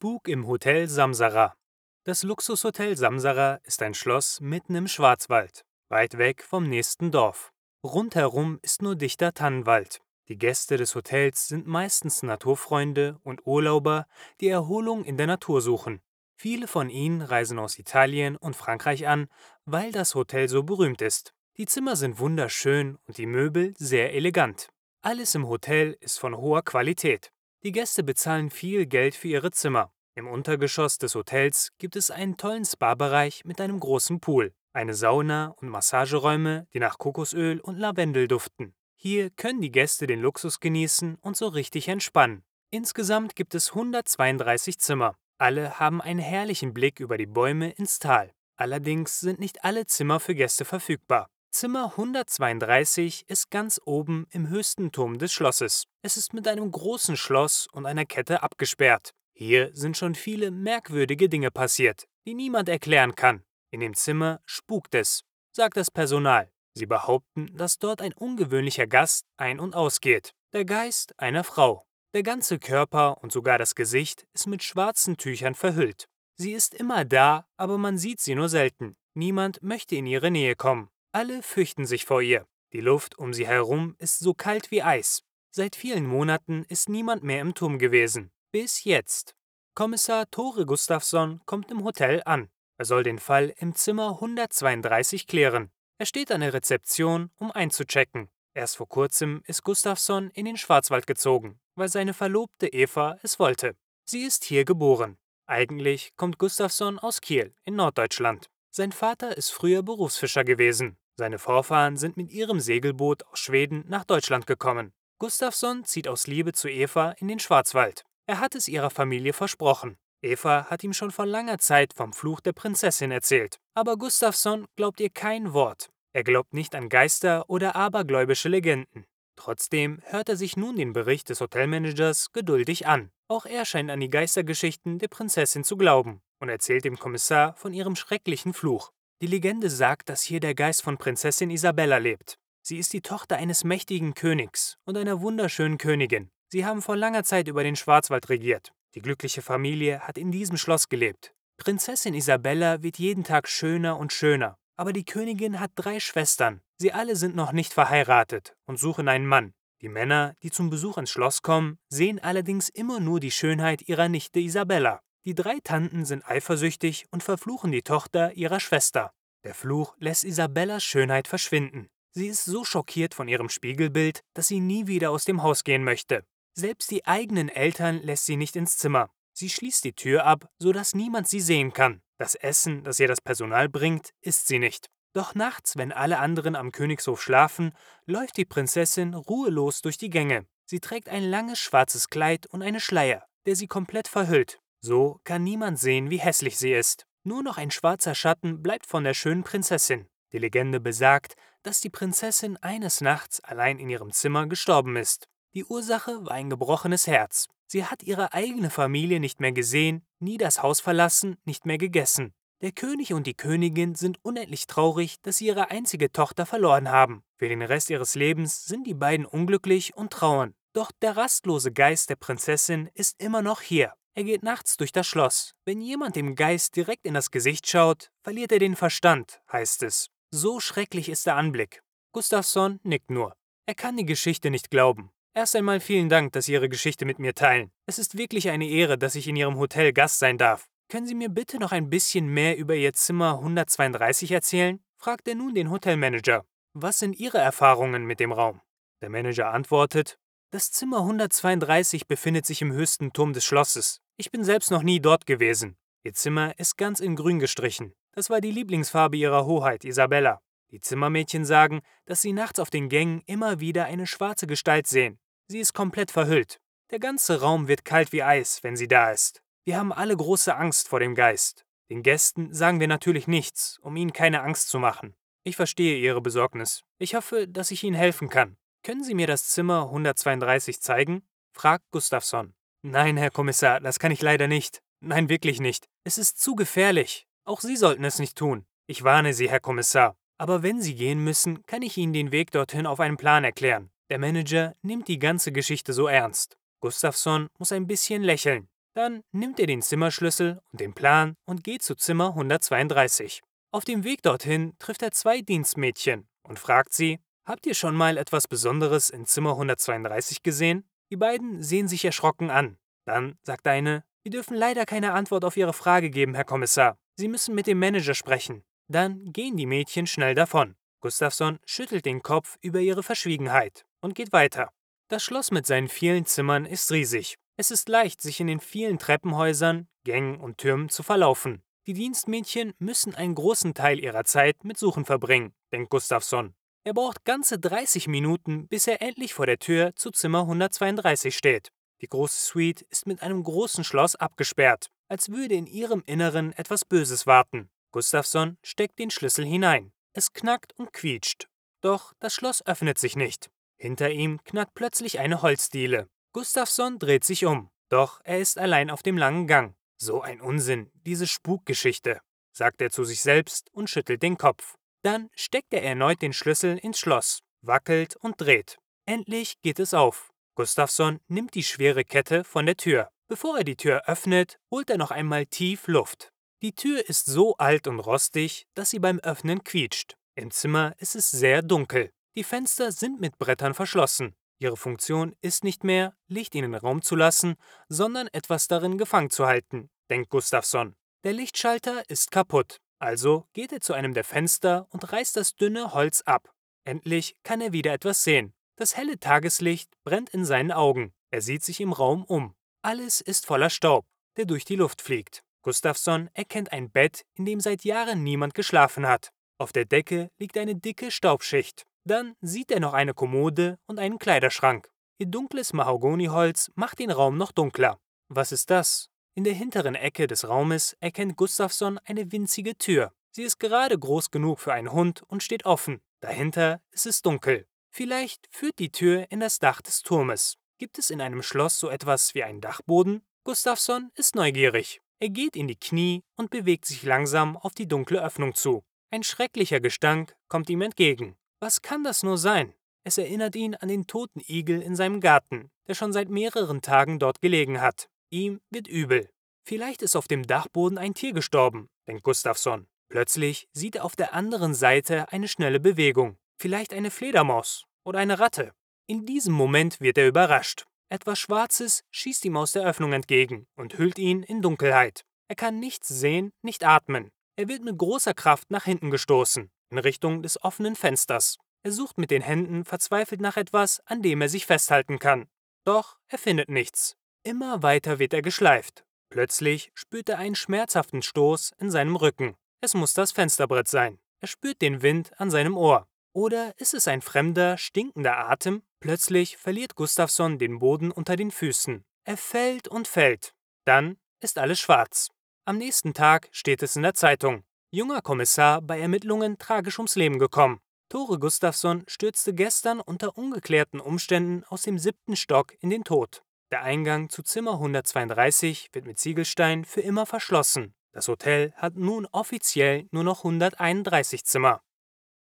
Spuk im Hotel Samsara. Das Luxushotel Samsara ist ein Schloss mitten im Schwarzwald, weit weg vom nächsten Dorf. Rundherum ist nur dichter Tannenwald. Die Gäste des Hotels sind meistens Naturfreunde und Urlauber, die Erholung in der Natur suchen. Viele von ihnen reisen aus Italien und Frankreich an, weil das Hotel so berühmt ist. Die Zimmer sind wunderschön und die Möbel sehr elegant. Alles im Hotel ist von hoher Qualität. Die Gäste bezahlen viel Geld für ihre Zimmer. Im Untergeschoss des Hotels gibt es einen tollen Spa-Bereich mit einem großen Pool, eine Sauna und Massageräume, die nach Kokosöl und Lavendel duften. Hier können die Gäste den Luxus genießen und so richtig entspannen. Insgesamt gibt es 132 Zimmer. Alle haben einen herrlichen Blick über die Bäume ins Tal. Allerdings sind nicht alle Zimmer für Gäste verfügbar. Zimmer 132 ist ganz oben im höchsten Turm des Schlosses. Es ist mit einem großen Schloss und einer Kette abgesperrt. Hier sind schon viele merkwürdige Dinge passiert, die niemand erklären kann. In dem Zimmer spukt es, sagt das Personal. Sie behaupten, dass dort ein ungewöhnlicher Gast ein- und ausgeht. Der Geist einer Frau. Der ganze Körper und sogar das Gesicht ist mit schwarzen Tüchern verhüllt. Sie ist immer da, aber man sieht sie nur selten. Niemand möchte in ihre Nähe kommen. Alle fürchten sich vor ihr. Die Luft um sie herum ist so kalt wie Eis. Seit vielen Monaten ist niemand mehr im Turm gewesen. Bis jetzt. Kommissar Tore Gustafsson kommt im Hotel an. Er soll den Fall im Zimmer 132 klären. Er steht an der Rezeption, um einzuchecken. Erst vor kurzem ist Gustafsson in den Schwarzwald gezogen, weil seine Verlobte Eva es wollte. Sie ist hier geboren. Eigentlich kommt Gustafsson aus Kiel in Norddeutschland. Sein Vater ist früher Berufsfischer gewesen. Seine Vorfahren sind mit ihrem Segelboot aus Schweden nach Deutschland gekommen. Gustafsson zieht aus Liebe zu Eva in den Schwarzwald. Er hat es ihrer Familie versprochen. Eva hat ihm schon vor langer Zeit vom Fluch der Prinzessin erzählt. Aber Gustafsson glaubt ihr kein Wort. Er glaubt nicht an Geister oder abergläubische Legenden. Trotzdem hört er sich nun den Bericht des Hotelmanagers geduldig an. Auch er scheint an die Geistergeschichten der Prinzessin zu glauben und erzählt dem Kommissar von ihrem schrecklichen Fluch. Die Legende sagt, dass hier der Geist von Prinzessin Isabella lebt. Sie ist die Tochter eines mächtigen Königs und einer wunderschönen Königin. Sie haben vor langer Zeit über den Schwarzwald regiert. Die glückliche Familie hat in diesem Schloss gelebt. Prinzessin Isabella wird jeden Tag schöner und schöner. Aber die Königin hat drei Schwestern. Sie alle sind noch nicht verheiratet und suchen einen Mann. Die Männer, die zum Besuch ins Schloss kommen, sehen allerdings immer nur die Schönheit ihrer Nichte Isabella. Die drei Tanten sind eifersüchtig und verfluchen die Tochter ihrer Schwester. Der Fluch lässt Isabellas Schönheit verschwinden. Sie ist so schockiert von ihrem Spiegelbild, dass sie nie wieder aus dem Haus gehen möchte. Selbst die eigenen Eltern lässt sie nicht ins Zimmer. Sie schließt die Tür ab, sodass niemand sie sehen kann. Das Essen, das ihr das Personal bringt, isst sie nicht. Doch nachts, wenn alle anderen am Königshof schlafen, läuft die Prinzessin ruhelos durch die Gänge. Sie trägt ein langes schwarzes Kleid und eine Schleier, der sie komplett verhüllt. So kann niemand sehen, wie hässlich sie ist. Nur noch ein schwarzer Schatten bleibt von der schönen Prinzessin. Die Legende besagt, dass die Prinzessin eines Nachts allein in ihrem Zimmer gestorben ist. Die Ursache war ein gebrochenes Herz. Sie hat ihre eigene Familie nicht mehr gesehen, nie das Haus verlassen, nicht mehr gegessen. Der König und die Königin sind unendlich traurig, dass sie ihre einzige Tochter verloren haben. Für den Rest ihres Lebens sind die beiden unglücklich und trauern. Doch der rastlose Geist der Prinzessin ist immer noch hier. Er geht nachts durch das Schloss. Wenn jemand dem Geist direkt in das Gesicht schaut, verliert er den Verstand, heißt es. So schrecklich ist der Anblick. Gustafsson nickt nur. Er kann die Geschichte nicht glauben. Erst einmal vielen Dank, dass Sie Ihre Geschichte mit mir teilen. Es ist wirklich eine Ehre, dass ich in Ihrem Hotel Gast sein darf. Können Sie mir bitte noch ein bisschen mehr über Ihr Zimmer 132 erzählen? fragt er nun den Hotelmanager. Was sind Ihre Erfahrungen mit dem Raum? Der Manager antwortet, das Zimmer 132 befindet sich im höchsten Turm des Schlosses. Ich bin selbst noch nie dort gewesen. Ihr Zimmer ist ganz in grün gestrichen. Das war die Lieblingsfarbe Ihrer Hoheit, Isabella. Die Zimmermädchen sagen, dass sie nachts auf den Gängen immer wieder eine schwarze Gestalt sehen. Sie ist komplett verhüllt. Der ganze Raum wird kalt wie Eis, wenn sie da ist. Wir haben alle große Angst vor dem Geist. Den Gästen sagen wir natürlich nichts, um ihnen keine Angst zu machen. Ich verstehe Ihre Besorgnis. Ich hoffe, dass ich Ihnen helfen kann. Können Sie mir das Zimmer 132 zeigen? fragt Gustafsson. Nein, Herr Kommissar, das kann ich leider nicht. Nein, wirklich nicht. Es ist zu gefährlich. Auch Sie sollten es nicht tun. Ich warne Sie, Herr Kommissar. Aber wenn Sie gehen müssen, kann ich Ihnen den Weg dorthin auf einen Plan erklären. Der Manager nimmt die ganze Geschichte so ernst. Gustafsson muss ein bisschen lächeln. Dann nimmt er den Zimmerschlüssel und den Plan und geht zu Zimmer 132. Auf dem Weg dorthin trifft er zwei Dienstmädchen und fragt sie, Habt ihr schon mal etwas Besonderes in Zimmer 132 gesehen? Die beiden sehen sich erschrocken an. Dann sagt eine, wir dürfen leider keine Antwort auf Ihre Frage geben, Herr Kommissar. Sie müssen mit dem Manager sprechen. Dann gehen die Mädchen schnell davon. Gustafsson schüttelt den Kopf über ihre Verschwiegenheit und geht weiter. Das Schloss mit seinen vielen Zimmern ist riesig. Es ist leicht, sich in den vielen Treppenhäusern, Gängen und Türmen zu verlaufen. Die Dienstmädchen müssen einen großen Teil ihrer Zeit mit Suchen verbringen, denkt Gustafsson. Er braucht ganze 30 Minuten, bis er endlich vor der Tür zu Zimmer 132 steht. Die große Suite ist mit einem großen Schloss abgesperrt, als würde in ihrem Inneren etwas Böses warten. Gustafsson steckt den Schlüssel hinein. Es knackt und quietscht. Doch das Schloss öffnet sich nicht. Hinter ihm knackt plötzlich eine Holzdiele. Gustafsson dreht sich um. Doch er ist allein auf dem langen Gang. So ein Unsinn, diese Spukgeschichte, sagt er zu sich selbst und schüttelt den Kopf. Dann steckt er erneut den Schlüssel ins Schloss, wackelt und dreht. Endlich geht es auf. Gustafsson nimmt die schwere Kette von der Tür. Bevor er die Tür öffnet, holt er noch einmal tief Luft. Die Tür ist so alt und rostig, dass sie beim Öffnen quietscht. Im Zimmer ist es sehr dunkel. Die Fenster sind mit Brettern verschlossen. Ihre Funktion ist nicht mehr, Licht in den Raum zu lassen, sondern etwas darin gefangen zu halten, denkt Gustafsson. Der Lichtschalter ist kaputt. Also geht er zu einem der Fenster und reißt das dünne Holz ab. Endlich kann er wieder etwas sehen. Das helle Tageslicht brennt in seinen Augen. Er sieht sich im Raum um. Alles ist voller Staub, der durch die Luft fliegt. Gustafsson erkennt ein Bett, in dem seit Jahren niemand geschlafen hat. Auf der Decke liegt eine dicke Staubschicht. Dann sieht er noch eine Kommode und einen Kleiderschrank. Ihr dunkles Mahagoniholz macht den Raum noch dunkler. Was ist das? In der hinteren Ecke des Raumes erkennt Gustafsson eine winzige Tür. Sie ist gerade groß genug für einen Hund und steht offen. Dahinter ist es dunkel. Vielleicht führt die Tür in das Dach des Turmes. Gibt es in einem Schloss so etwas wie einen Dachboden? Gustafsson ist neugierig. Er geht in die Knie und bewegt sich langsam auf die dunkle Öffnung zu. Ein schrecklicher Gestank kommt ihm entgegen. Was kann das nur sein? Es erinnert ihn an den toten Igel in seinem Garten, der schon seit mehreren Tagen dort gelegen hat. Ihm wird übel. Vielleicht ist auf dem Dachboden ein Tier gestorben, denkt Gustafsson. Plötzlich sieht er auf der anderen Seite eine schnelle Bewegung vielleicht eine Fledermaus oder eine Ratte. In diesem Moment wird er überrascht. Etwas Schwarzes schießt ihm aus der Öffnung entgegen und hüllt ihn in Dunkelheit. Er kann nichts sehen, nicht atmen. Er wird mit großer Kraft nach hinten gestoßen, in Richtung des offenen Fensters. Er sucht mit den Händen verzweifelt nach etwas, an dem er sich festhalten kann. Doch er findet nichts. Immer weiter wird er geschleift. Plötzlich spürt er einen schmerzhaften Stoß in seinem Rücken. Es muss das Fensterbrett sein. Er spürt den Wind an seinem Ohr. Oder ist es ein fremder, stinkender Atem? Plötzlich verliert Gustafsson den Boden unter den Füßen. Er fällt und fällt. Dann ist alles schwarz. Am nächsten Tag steht es in der Zeitung. Junger Kommissar bei Ermittlungen tragisch ums Leben gekommen. Tore Gustafsson stürzte gestern unter ungeklärten Umständen aus dem siebten Stock in den Tod. Der Eingang zu Zimmer 132 wird mit Ziegelstein für immer verschlossen. Das Hotel hat nun offiziell nur noch 131 Zimmer.